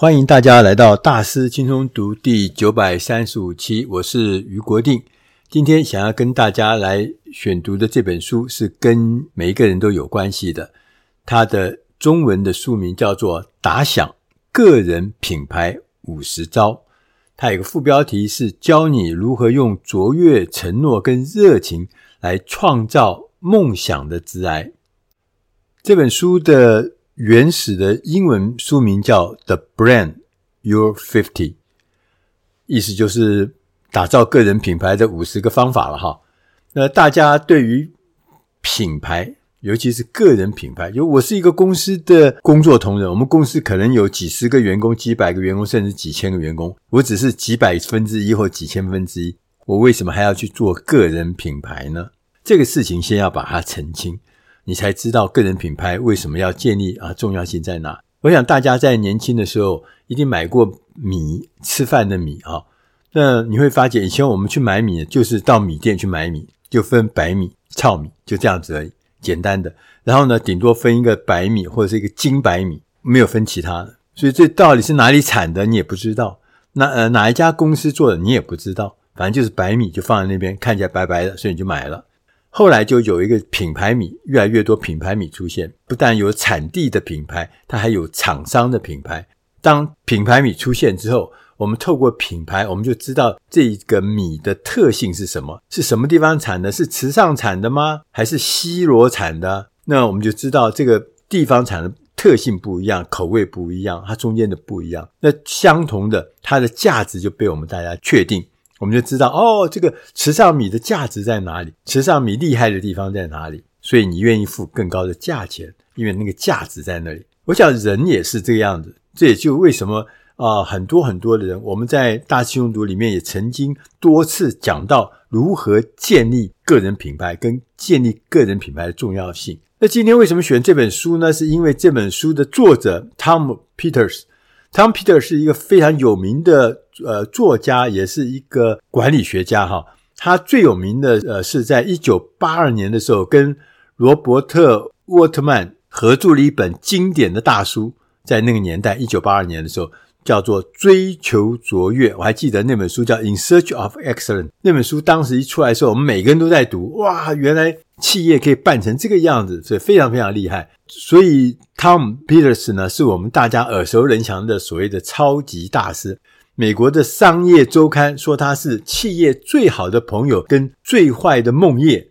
欢迎大家来到大师轻松读第九百三十五期，我是余国定。今天想要跟大家来选读的这本书是跟每一个人都有关系的，它的中文的书名叫做《打响个人品牌五十招》，它有个副标题是教你如何用卓越承诺跟热情来创造梦想的致癌。这本书的原始的英文书名叫《The Brand your fifty》，意思就是打造个人品牌的五十个方法了哈。那大家对于品牌，尤其是个人品牌，就我是一个公司的工作同仁，我们公司可能有几十个员工、几百个员工，甚至几千个员工，我只是几百分之一或几千分之一，我为什么还要去做个人品牌呢？这个事情先要把它澄清。你才知道个人品牌为什么要建立啊？重要性在哪？我想大家在年轻的时候一定买过米，吃饭的米啊。那你会发觉，以前我们去买米，就是到米店去买米，就分白米、糙米，就这样子而已，简单的。然后呢，顶多分一个白米或者是一个精白米，没有分其他的。所以这到底是哪里产的，你也不知道。那呃，哪一家公司做的，你也不知道。反正就是白米，就放在那边，看起来白白的，所以你就买了。后来就有一个品牌米，越来越多品牌米出现，不但有产地的品牌，它还有厂商的品牌。当品牌米出现之后，我们透过品牌，我们就知道这个米的特性是什么，是什么地方产的，是池上产的吗？还是西螺产的？那我们就知道这个地方产的特性不一样，口味不一样，它中间的不一样。那相同的，它的价值就被我们大家确定。我们就知道哦，这个池上米的价值在哪里？池上米厉害的地方在哪里？所以你愿意付更高的价钱，因为那个价值在那里。我想人也是这个样子，这也就为什么啊、很多很多的人，我们在大师用读里面也曾经多次讲到如何建立个人品牌跟建立个人品牌的重要性。那今天为什么选这本书呢？是因为这本书的作者 Tom Peters。Tom Peter 是一个非常有名的呃作家，也是一个管理学家哈。他最有名的呃是在一九八二年的时候，跟罗伯特沃特曼合著了一本经典的大书，在那个年代一九八二年的时候。叫做追求卓越，我还记得那本书叫《In Search of Excellence》。那本书当时一出来的时候，我们每个人都在读。哇，原来企业可以办成这个样子，所以非常非常厉害。所以 Tom Peters 呢，是我们大家耳熟能详的所谓的超级大师。美国的商业周刊说他是企业最好的朋友跟最坏的梦魇。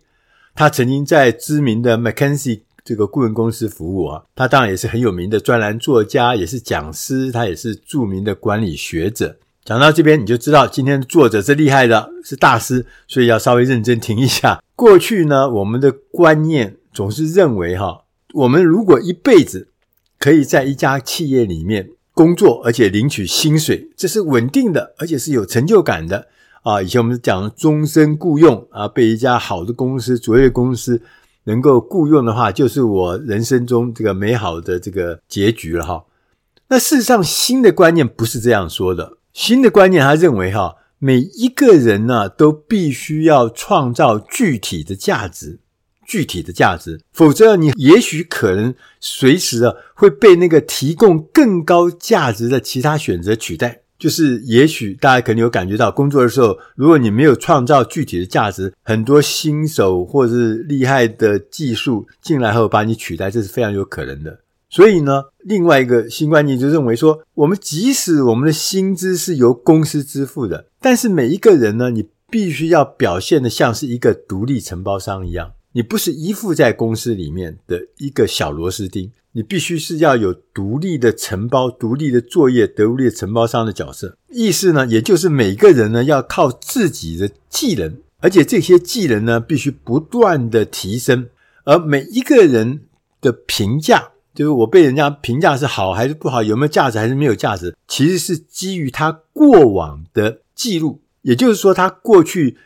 他曾经在知名的 McKinsey。这个顾问公司服务啊，他当然也是很有名的专栏作家，也是讲师，他也是著名的管理学者。讲到这边，你就知道今天作者是厉害的，是大师，所以要稍微认真听一下。过去呢，我们的观念总是认为哈，我们如果一辈子可以在一家企业里面工作，而且领取薪水，这是稳定的，而且是有成就感的啊。以前我们讲终身雇佣啊，被一家好的公司、卓越公司。能够雇佣的话，就是我人生中这个美好的这个结局了哈。那事实上，新的观念不是这样说的。新的观念，他认为哈，每一个人呢，都必须要创造具体的价值，具体的价值，否则你也许可能随时啊会被那个提供更高价值的其他选择取代。就是，也许大家可能有感觉到，工作的时候，如果你没有创造具体的价值，很多新手或者是厉害的技术进来后把你取代，这是非常有可能的。所以呢，另外一个新观念就认为说，我们即使我们的薪资是由公司支付的，但是每一个人呢，你必须要表现得像是一个独立承包商一样，你不是依附在公司里面的一个小螺丝钉。你必须是要有独立的承包、独立的作业、独立的承包商的角色。意思呢，也就是每个人呢要靠自己的技能，而且这些技能呢必须不断的提升。而每一个人的评价，就是我被人家评价是好还是不好，有没有价值还是没有价值，其实是基于他过往的记录，也就是说他过去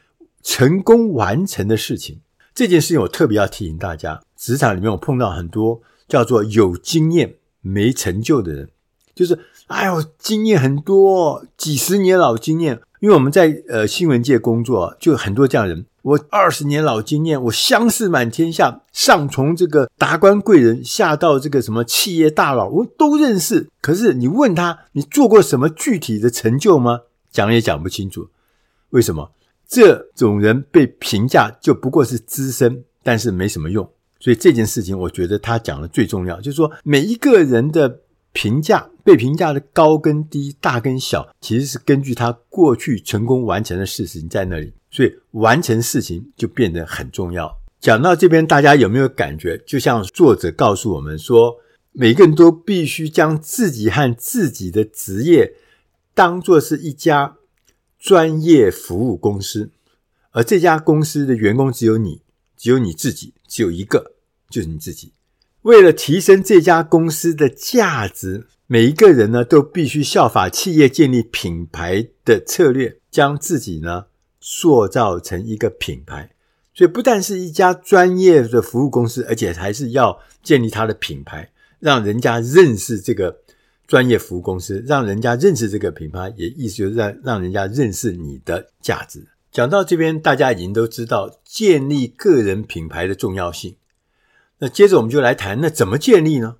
成功完成的事情。这件事情我特别要提醒大家，职场里面我碰到很多。叫做有经验没成就的人，就是哎呦，经验很多，几十年老经验。因为我们在呃新闻界工作，就很多这样人，我二十年老经验，我相识满天下，上从这个达官贵人，下到这个什么企业大佬，我都认识。可是你问他，你做过什么具体的成就吗？讲也讲不清楚。为什么？这种人被评价就不过是资深，但是没什么用。所以这件事情，我觉得他讲的最重要，就是说每一个人的评价，被评价的高跟低、大跟小，其实是根据他过去成功完成的事情在那里。所以完成事情就变得很重要。讲到这边，大家有没有感觉？就像作者告诉我们说，每个人都必须将自己和自己的职业当作是一家专业服务公司，而这家公司的员工只有你，只有你自己，只有一个，就是你自己。为了提升这家公司的价值，每一个人呢都必须效法企业建立品牌的策略，将自己呢。塑造成一个品牌，所以不但是一家专业的服务公司，而且还是要建立它的品牌，让人家认识这个专业服务公司，让人家认识这个品牌，也意思就是让让人家认识你的价值。讲到这边，大家已经都知道建立个人品牌的重要性。那接着我们就来谈，那怎么建立呢？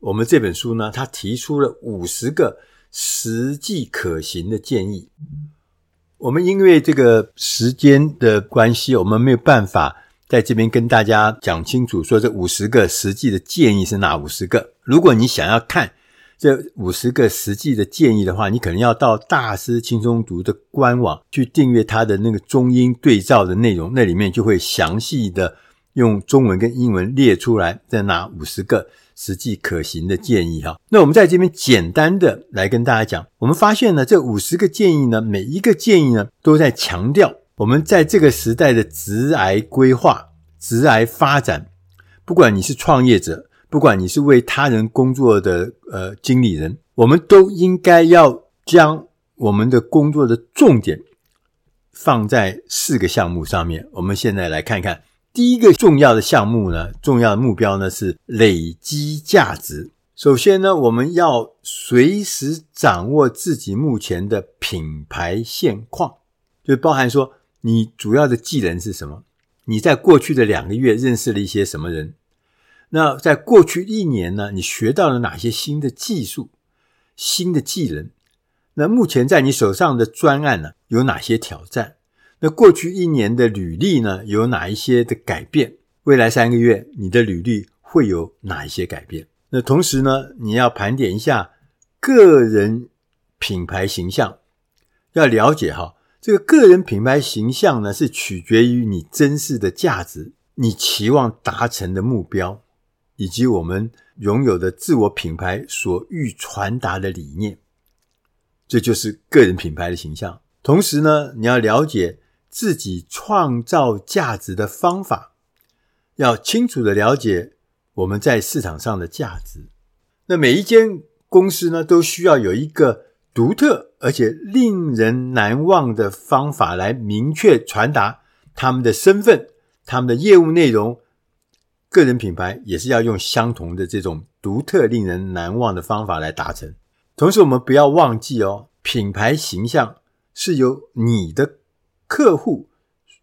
我们这本书呢，它提出了五十个实际可行的建议。我们因为这个时间的关系，我们没有办法在这边跟大家讲清楚，说这五十个实际的建议是哪五十个。如果你想要看这五十个实际的建议的话，你可能要到大师轻松读的官网去订阅他的那个中英对照的内容，那里面就会详细的用中文跟英文列出来，再拿五十个。实际可行的建议哈，那我们在这边简单的来跟大家讲，我们发现呢，这五十个建议呢，每一个建议呢，都在强调我们在这个时代的职癌规划、职癌发展。不管你是创业者，不管你是为他人工作的呃经理人，我们都应该要将我们的工作的重点放在四个项目上面。我们现在来看看。第一个重要的项目呢，重要的目标呢是累积价值。首先呢，我们要随时掌握自己目前的品牌现况，就包含说你主要的技能是什么？你在过去的两个月认识了一些什么人？那在过去一年呢，你学到了哪些新的技术、新的技能？那目前在你手上的专案呢，有哪些挑战？那过去一年的履历呢，有哪一些的改变？未来三个月你的履历会有哪一些改变？那同时呢，你要盘点一下个人品牌形象，要了解哈，这个个人品牌形象呢，是取决于你真实的价值、你期望达成的目标，以及我们拥有的自我品牌所欲传达的理念。这就是个人品牌的形象。同时呢，你要了解。自己创造价值的方法，要清楚的了解我们在市场上的价值。那每一间公司呢，都需要有一个独特而且令人难忘的方法来明确传达他们的身份、他们的业务内容。个人品牌也是要用相同的这种独特、令人难忘的方法来达成。同时，我们不要忘记哦，品牌形象是由你的。客户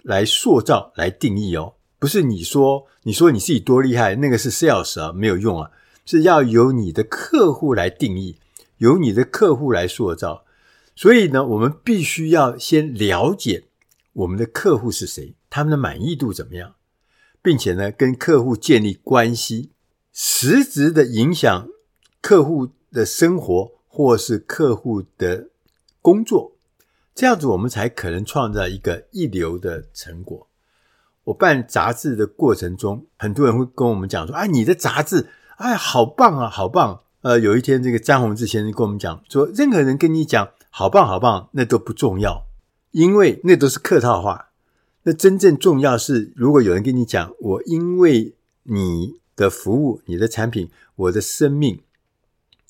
来塑造、来定义哦，不是你说，你说你自己多厉害，那个是 sales 啊，没有用啊，是要由你的客户来定义，由你的客户来塑造。所以呢，我们必须要先了解我们的客户是谁，他们的满意度怎么样，并且呢，跟客户建立关系，实质的影响客户的生活或是客户的工作。这样子，我们才可能创造一个一流的成果。我办杂志的过程中，很多人会跟我们讲说：“啊，你的杂志，哎，好棒啊，好棒！”呃，有一天，这个詹宏志先生跟我们讲说：“任何人跟你讲好棒好棒，那都不重要，因为那都是客套话。那真正重要是，如果有人跟你讲，我因为你的服务、你的产品，我的生命、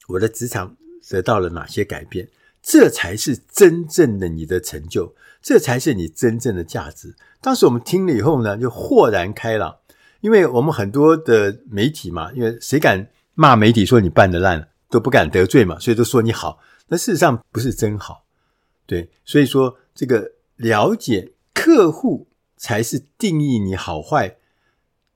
我的职场得到了哪些改变。”这才是真正的你的成就，这才是你真正的价值。当时我们听了以后呢，就豁然开朗，因为我们很多的媒体嘛，因为谁敢骂媒体说你办得烂，都不敢得罪嘛，所以都说你好。那事实上不是真好，对。所以说，这个了解客户才是定义你好坏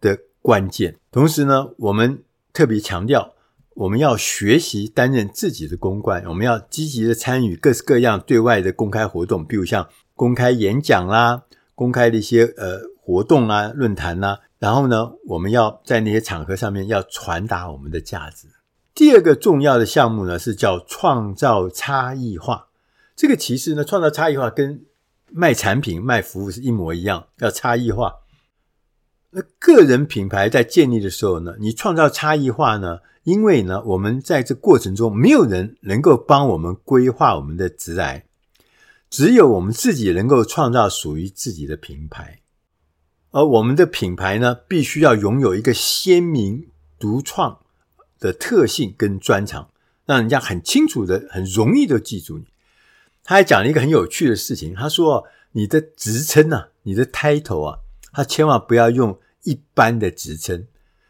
的关键。同时呢，我们特别强调，我们要学习担任自己的公关，我们要积极的参与各式各样对外的公开活动，比如像公开演讲啦、公开的一些呃活动啊、论坛啦。然后呢，我们要在那些场合上面要传达我们的价值。第二个重要的项目呢，是叫创造差异化。这个其实呢，创造差异化跟卖产品、卖服务是一模一样，要差异化。那个人品牌在建立的时候呢，你创造差异化呢，因为呢，我们在这过程中没有人能够帮我们规划我们的职涯，只有我们自己能够创造属于自己的品牌。而我们的品牌呢，必须要拥有一个鲜明独创的特性跟专长，让人家很清楚的、很容易的记住你。他还讲了一个很有趣的事情，他说：“你的职称啊，你的 title 啊，他千万不要用一般的职称，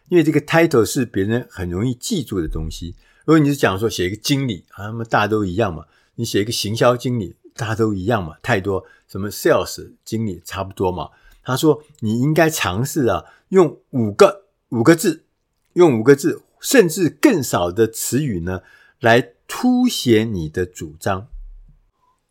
因为这个 title 是别人很容易记住的东西。如果你是讲说写一个经理啊，那么大家都一样嘛。你写一个行销经理，大家都一样嘛，太多什么 sales 经理差不多嘛。他说你应该尝试啊，用五个五个字，用五个字。”甚至更少的词语呢，来凸显你的主张。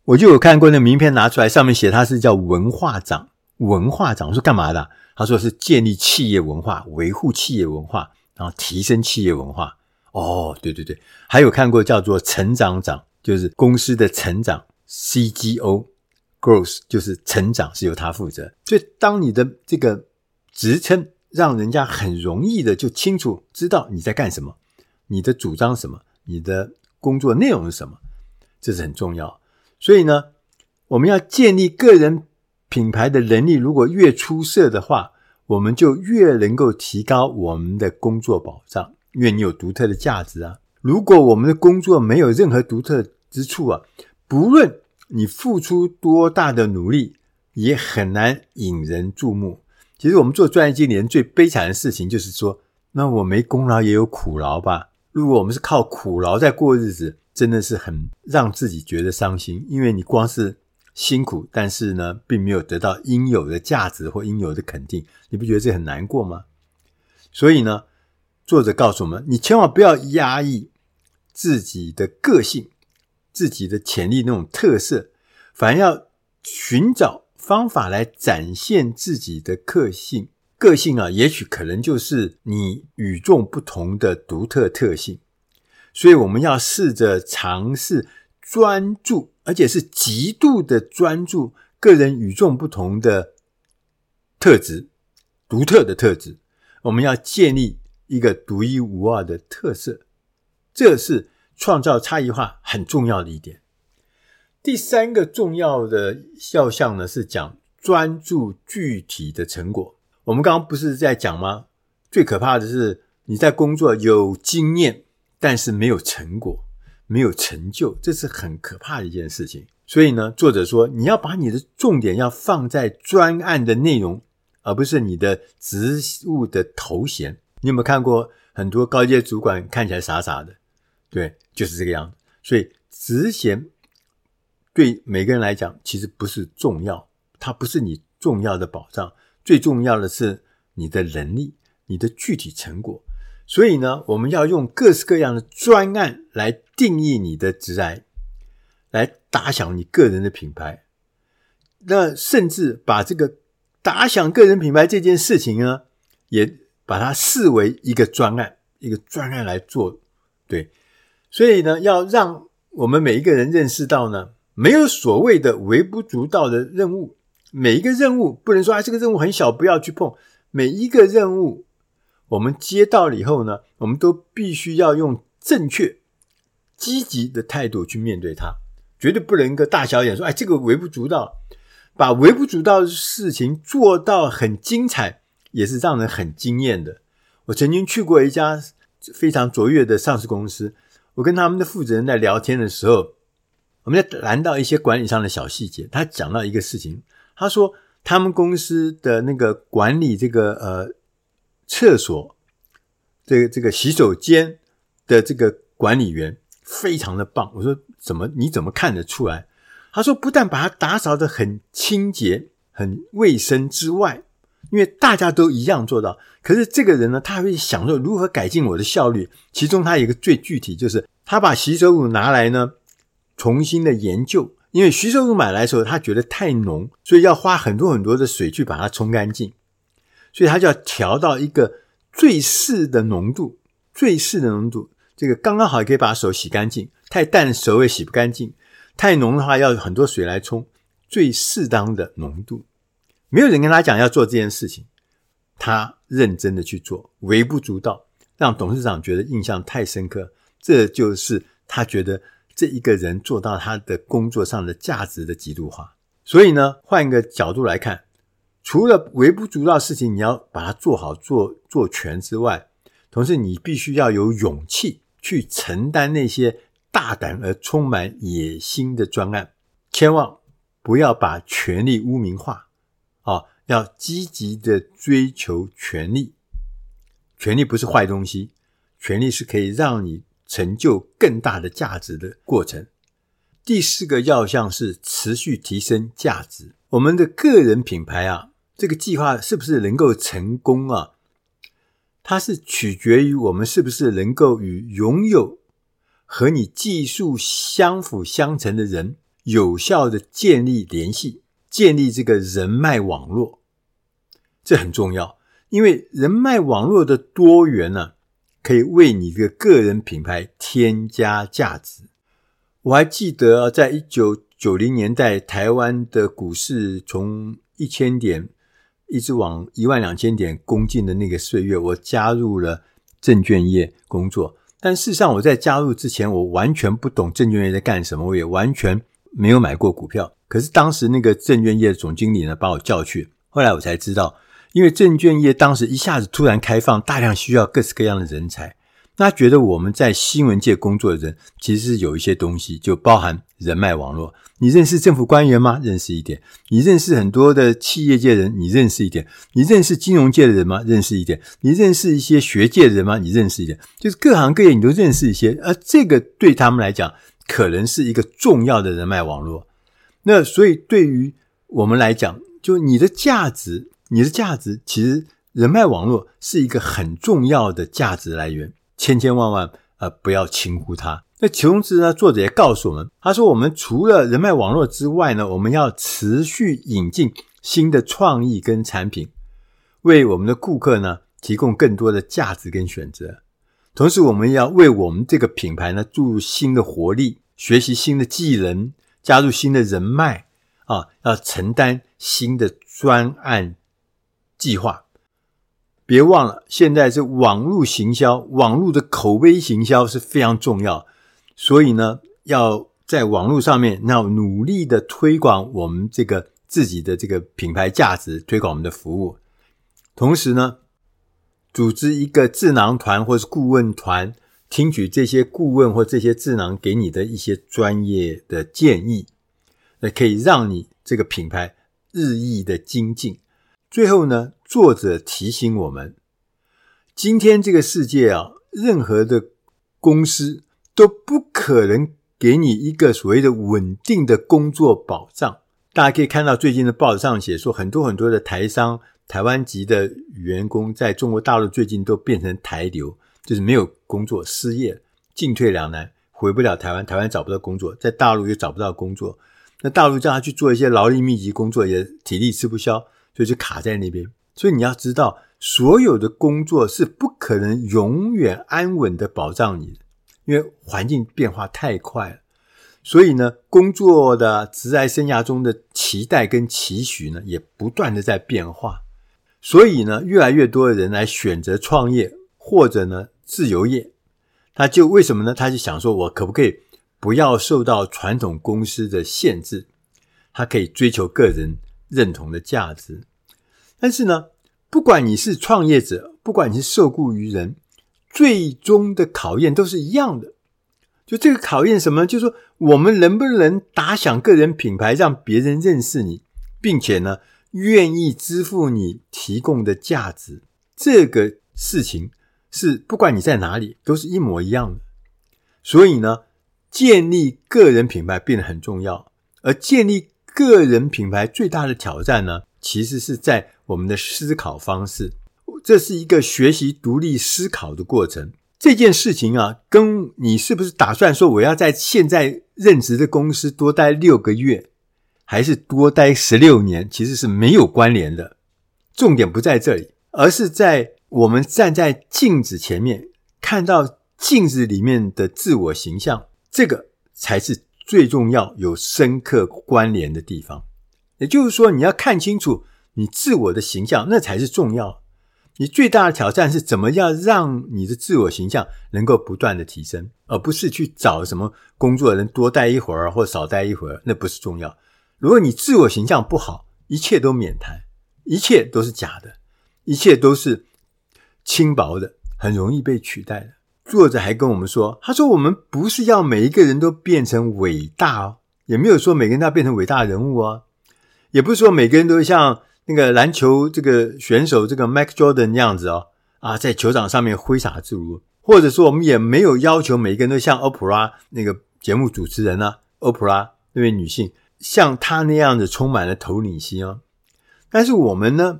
我就有看过那名片拿出来，上面写他是叫文化长，文化长。我说干嘛的？他说是建立企业文化，维护企业文化，然后提升企业文化。哦，对对对，还有看过叫做成长长，就是公司的成长，CGO，growth 就是成长是由他负责。所以当你的这个职称。让人家很容易的就清楚知道你在干什么，你的主张什么，你的工作内容是什么，这是很重要。所以呢，我们要建立个人品牌的能力，如果越出色的话，我们就越能够提高我们的工作保障，因为你有独特的价值啊。如果我们的工作没有任何独特之处啊，不论你付出多大的努力，也很难引人注目。其实我们做专业经理人最悲惨的事情就是说，那我没功劳也有苦劳吧？如果我们是靠苦劳在过日子，真的是很让自己觉得伤心。因为你光是辛苦，但是呢，并没有得到应有的价值或应有的肯定，你不觉得这很难过吗？所以呢，作者告诉我们，你千万不要压抑自己的个性、自己的潜力那种特色，反而要寻找。方法来展现自己的个性，个性啊，也许可能就是你与众不同的独特特性。所以我们要试着尝试专注，而且是极度的专注个人与众不同的特质，独特的特质。我们要建立一个独一无二的特色，这是创造差异化很重要的一点。第三个重要的要项呢，是讲专注具体的成果。我们刚刚不是在讲吗？最可怕的是你在工作有经验，但是没有成果，没有成就，这是很可怕的一件事情。所以呢，作者说你要把你的重点要放在专案的内容，而不是你的职务的头衔。你有没有看过很多高阶主管看起来傻傻的？对，就是这个样子。所以职衔。对每个人来讲，其实不是重要，它不是你重要的保障。最重要的是你的能力，你的具体成果。所以呢，我们要用各式各样的专案来定义你的职涯，来打响你个人的品牌。那甚至把这个打响个人品牌这件事情呢，也把它视为一个专案，一个专案来做。对，所以呢，要让我们每一个人认识到呢。没有所谓的微不足道的任务，每一个任务不能说啊，这个任务很小，不要去碰。每一个任务，我们接到了以后呢，我们都必须要用正确、积极的态度去面对它，绝对不能够大小眼说，哎，这个微不足道。把微不足道的事情做到很精彩，也是让人很惊艳的。我曾经去过一家非常卓越的上市公司，我跟他们的负责人在聊天的时候。我们在谈到一些管理上的小细节，他讲到一个事情，他说他们公司的那个管理这个呃厕所，这个这个洗手间的这个管理员非常的棒。我说怎么你怎么看得出来？他说不但把它打扫得很清洁、很卫生之外，因为大家都一样做到，可是这个人呢，他会想说如何改进我的效率。其中他有一个最具体，就是他把洗手乳拿来呢，重新的研究。因为洗手乳买来的时候，他觉得太浓，所以要花很多很多的水去把它冲干净，所以他就要调到一个最适的浓度，最适的浓度，这个刚刚好也可以把手洗干净。太淡手也洗不干净，太浓的话要很多水来冲，最适当的浓度。没有人跟他讲要做这件事情，他认真的去做，微不足道，让董事长觉得印象太深刻。这就是他觉得这一个人做到他的工作上的价值的极度化。所以呢，换一个角度来看，除了微不足道事情你要把它做好做做全之外，同时你必须要有勇气去承担那些大胆而充满野心的专案，千万不要把权力污名化。啊，要积极的追求权力，权力不是坏东西，权力是可以让你成就更大的价值的过程。第四个要项是持续提升价值。我们的个人品牌啊，这个计划是不是能够成功啊？它是取决于我们是不是能够与拥有和你技术相辅相成的人有效的建立联系。建立这个人脉网络，这很重要，因为人脉网络的多元呢，可以为你的个人品牌添加价值。我还记得啊，在一九九零年代，台湾的股市从一千点一直往一万两千点攻进的那个岁月，我加入了证券业工作。但事实上，我在加入之前，我完全不懂证券业在干什么，我也完全没有买过股票。可是当时那个证券业总经理呢，把我叫去。后来我才知道，因为证券业当时一下子突然开放，大量需要各式各样的人才。那觉得我们在新闻界工作的人，其实是有一些东西，就包含人脉网络。你认识政府官员吗？认识一点。你认识很多的企业界人？你认识一点。你认识金融界的人吗？认识一点。你认识一些学界的人吗？你认识一点。就是各行各业你都认识一些，而这个对他们来讲，可能是一个重要的人脉网络。那所以，对于我们来讲，就你的价值，你的价值，其实人脉网络是一个很重要的价值来源，千千万万呃不要轻忽它。那同时呢，作者也告诉我们，他说我们除了人脉网络之外呢，我们要持续引进新的创意跟产品，为我们的顾客呢提供更多的价值跟选择。同时，我们要为我们这个品牌呢注入新的活力，学习新的技能。加入新的人脉啊，要承担新的专案计划。别忘了，现在是网络行销，网络的口碑行销是非常重要。所以呢，要在网络上面，要努力的推广我们这个自己的这个品牌价值，推广我们的服务。同时呢，组织一个智囊团或是顾问团。听取这些顾问或这些智囊给你的一些专业的建议，那可以让你这个品牌日益的精进。最后呢，作者提醒我们，今天这个世界啊，任何的公司都不可能给你一个所谓的稳定的工作保障。大家可以看到最近的报纸上写说，很多很多的台商、台湾籍的员工在中国大陆最近都变成台流。就是没有工作，失业，进退两难，回不了台湾，台湾找不到工作，在大陆又找不到工作，那大陆叫他去做一些劳力密集工作，也体力吃不消，所以就卡在那边。所以你要知道，所有的工作是不可能永远安稳的保障你的，因为环境变化太快了。所以呢，工作的职业生涯中的期待跟期许呢，也不断的在变化。所以呢，越来越多的人来选择创业，或者呢，自由业，他就为什么呢？他就想说，我可不可以不要受到传统公司的限制？他可以追求个人认同的价值。但是呢，不管你是创业者，不管你是受雇于人，最终的考验都是一样的。就这个考验什么？就是说，我们能不能打响个人品牌，让别人认识你，并且呢，愿意支付你提供的价值？这个事情。是，不管你在哪里，都是一模一样的。所以呢，建立个人品牌变得很重要。而建立个人品牌最大的挑战呢，其实是在我们的思考方式。这是一个学习独立思考的过程。这件事情啊，跟你是不是打算说我要在现在任职的公司多待六个月，还是多待十六年，其实是没有关联的。重点不在这里，而是在我们站在镜子前面，看到镜子里面的自我形象，这个才是最重要、有深刻关联的地方。也就是说，你要看清楚你自我的形象，那才是重要。你最大的挑战是怎么样让你的自我形象能够不断的提升，而不是去找什么工作人多待一会儿或少待一会儿，那不是重要。如果你自我形象不好，一切都免谈，一切都是假的，一切都是轻薄的，很容易被取代的。作者还跟我们说，他说我们不是要每一个人都变成伟大哦，也没有说每个人都要变成伟大人物哦，也不是说每个人都像。那个篮球这个选手，这个 Mike Jordan 那样子哦，啊，在球场上面挥洒自如，或者说我们也没有要求每个人都像 Oprah 那个节目主持人呢，Oprah 那位女性像她那样子充满了头领心哦。但是我们呢，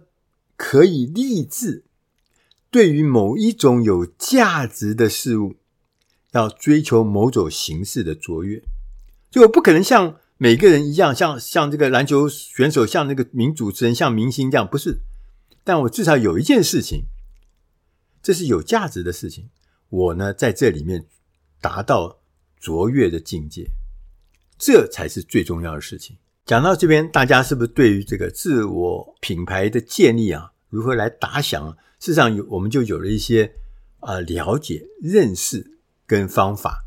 可以立志，对于某一种有价值的事物，要追求某种形式的卓越，就不可能像。每个人一样，像像这个篮球选手，像那个名主持人，像明星这样，不是。但我至少有一件事情，这是有价值的事情。我呢，在这里面达到卓越的境界，这才是最重要的事情。讲到这边，大家是不是对于这个自我品牌的建立啊，如何来打响？事实上有，我们就有了一些啊了解、认识跟方法。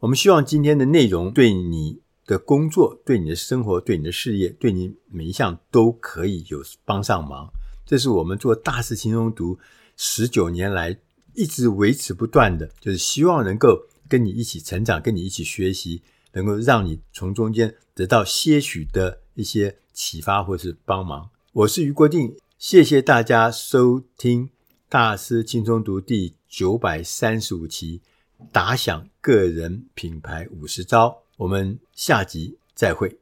我们希望今天的内容对你。的工作对你的生活、对你的事业、对你每一项都可以有帮上忙。这是我们做大师轻松读十九年来一直维持不断的，就是希望能够跟你一起成长，跟你一起学习，能够让你从中间得到些许的一些启发或是帮忙。我是于国定，谢谢大家收听大师轻松读第九百三十五期，打响个人品牌五十招。我们下集再会。